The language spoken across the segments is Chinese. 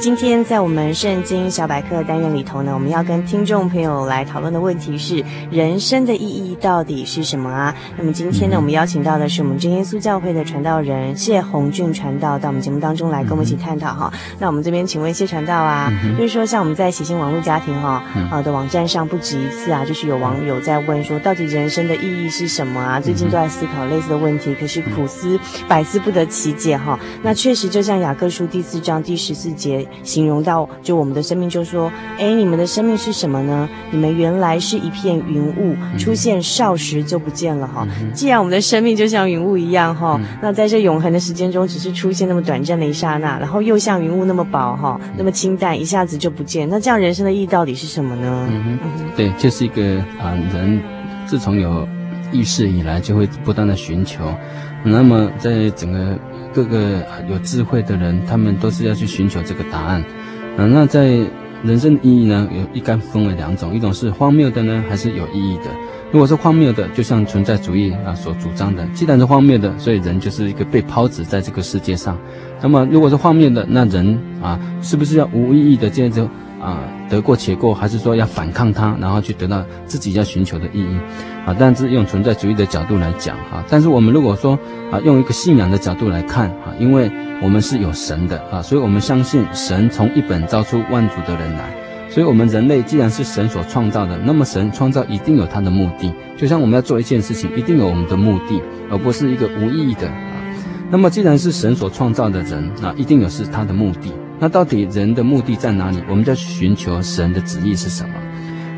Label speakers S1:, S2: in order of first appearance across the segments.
S1: 今天在我们圣经小百科单元里头呢，我们要跟听众朋友来讨论的问题是：人生的意义到底是什么啊？那么今天呢，我们邀请到的是我们真耶稣教会的传道人谢红俊传道到我们节目当中来跟我们一起探讨哈。那我们这边请问谢传道啊，就是说像我们在喜信网络家庭哈啊的网站上不止一次啊，就是有网友在问说，到底人生的意义是什么啊？最近都在思考类似的问题，可是苦思百思不得其解哈。那确实就像雅各书第四章第十四节。形容到就我们的生命，就说，哎，你们的生命是什么呢？你们原来是一片云雾，出现少时就不见了哈。既然我们的生命就像云雾一样哈，那在这永恒的时间中，只是出现那么短暂的一刹那，然后又像云雾那么薄哈，那么清淡，一下子就不见。那这样人生的意义到底是什么呢？
S2: 嗯哼，对，就是一个啊，人自从有意识以来，就会不断的寻求。那么在整个。各个有智慧的人，他们都是要去寻求这个答案。啊，那在人生的意义呢，有一概分为两种，一种是荒谬的呢，还是有意义的？如果是荒谬的，就像存在主义啊所主张的，既然是荒谬的，所以人就是一个被抛掷在这个世界上。那么，如果是荒谬的，那人啊，是不是要无意义的接着啊得过且过，还是说要反抗它，然后去得到自己要寻求的意义？啊，但是用存在主义的角度来讲，哈，但是我们如果说啊，用一个信仰的角度来看，哈，因为我们是有神的啊，所以我们相信神从一本造出万族的人来，所以我们人类既然是神所创造的，那么神创造一定有他的目的，就像我们要做一件事情，一定有我们的目的，而不是一个无意义的啊。那么既然是神所创造的人啊，一定有是他的目的。那到底人的目的在哪里？我们在寻求神的旨意是什么？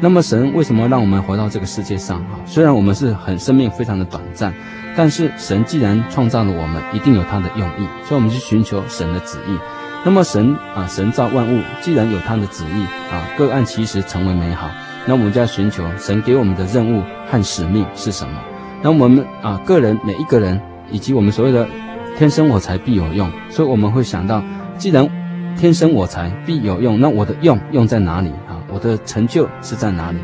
S2: 那么神为什么让我们活到这个世界上？哈，虽然我们是很生命非常的短暂，但是神既然创造了我们，一定有他的用意，所以我们去寻求神的旨意。那么神啊，神造万物，既然有他的旨意啊，各按其实成为美好，那我们就要寻求神给我们的任务和使命是什么？那我们啊，个人每一个人，以及我们所谓的天生我材必有用，所以我们会想到，既然天生我材必有用，那我的用用在哪里啊？我的成就是在哪里？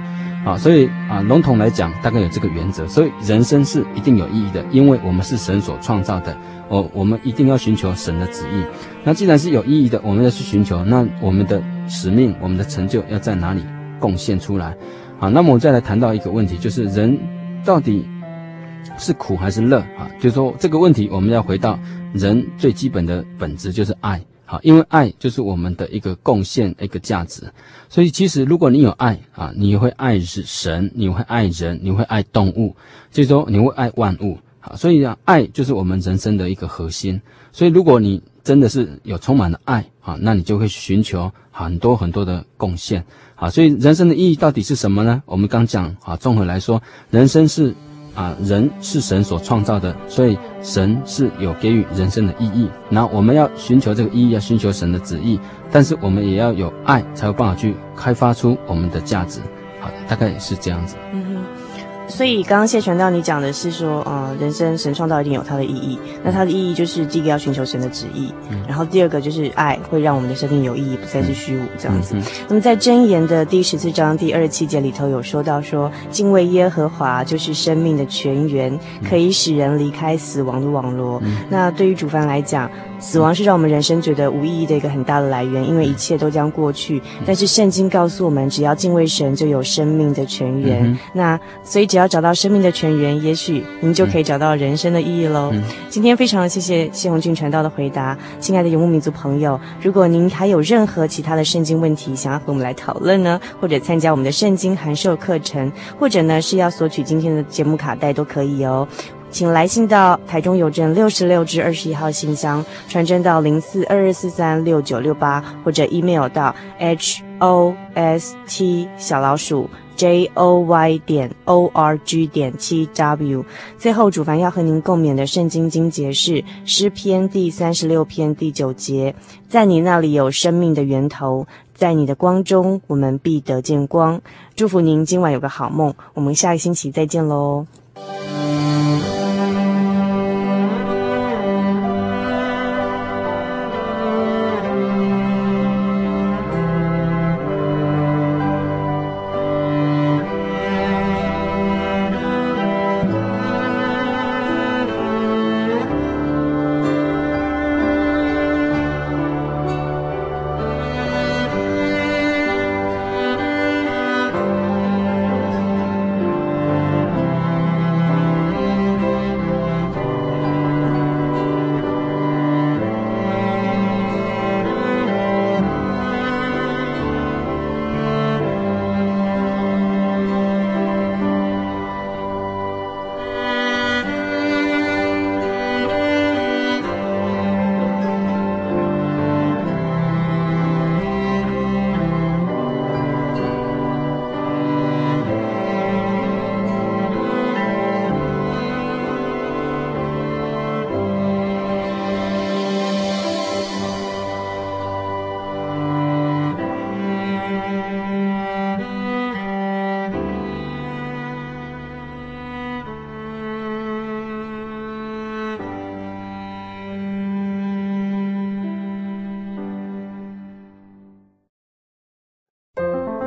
S2: 啊，所以啊，笼统来讲，大概有这个原则。所以人生是一定有意义的，因为我们是神所创造的。哦，我们一定要寻求神的旨意。那既然是有意义的，我们要去寻求，那我们的使命、我们的成就要在哪里贡献出来？好，那么我再来谈到一个问题，就是人到底是苦还是乐？啊，就是说这个问题，我们要回到人最基本的本质，就是爱。好，因为爱就是我们的一个贡献，一个价值。所以，其实如果你有爱啊，你会爱是神，你会爱人，你会爱动物，最终你会爱万物。好，所以啊，爱就是我们人生的一个核心。所以，如果你真的是有充满了爱啊，那你就会寻求很多很多的贡献。好，所以人生的意义到底是什么呢？我们刚讲啊，综合来说，人生是。啊，人是神所创造的，所以神是有给予人生的意义。那我们要寻求这个意义，要寻求神的旨意，但是我们也要有爱，才有办法去开发出我们的价值。好，大概是这样子。嗯
S1: 所以刚刚谢传道你讲的是说，呃，人生神创造一定有它的意义。那它的意义就是第一个要寻求神的旨意，嗯、然后第二个就是爱会让我们的生命有意义，不再是虚无这样子。嗯嗯、那么在箴言的第十四章第二十七节里头有说到说，敬畏耶和华就是生命的泉源，可以使人离开死亡的网罗。嗯、那对于主凡来讲，死亡是让我们人生觉得无意义的一个很大的来源，因为一切都将过去。但是圣经告诉我们，只要敬畏神，就有生命的泉源。嗯、那所以只只要找到生命的泉源，也许您就可以找到人生的意义喽。嗯、今天非常谢谢谢红俊传道的回答，亲爱的游牧民族朋友，如果您还有任何其他的圣经问题想要和我们来讨论呢，或者参加我们的圣经函授课程，或者呢是要索取今天的节目卡带都可以哦。请来信到台中邮政六十六至二十一号信箱，传真到零四二二四三六九六八，或者 email 到 h o s t 小老鼠 j o y 点 o r g 点七 w。最后，主凡要和您共勉的圣经经节是诗篇第三十六篇第九节，在你那里有生命的源头，在你的光中，我们必得见光。祝福您今晚有个好梦，我们下个星期再见喽。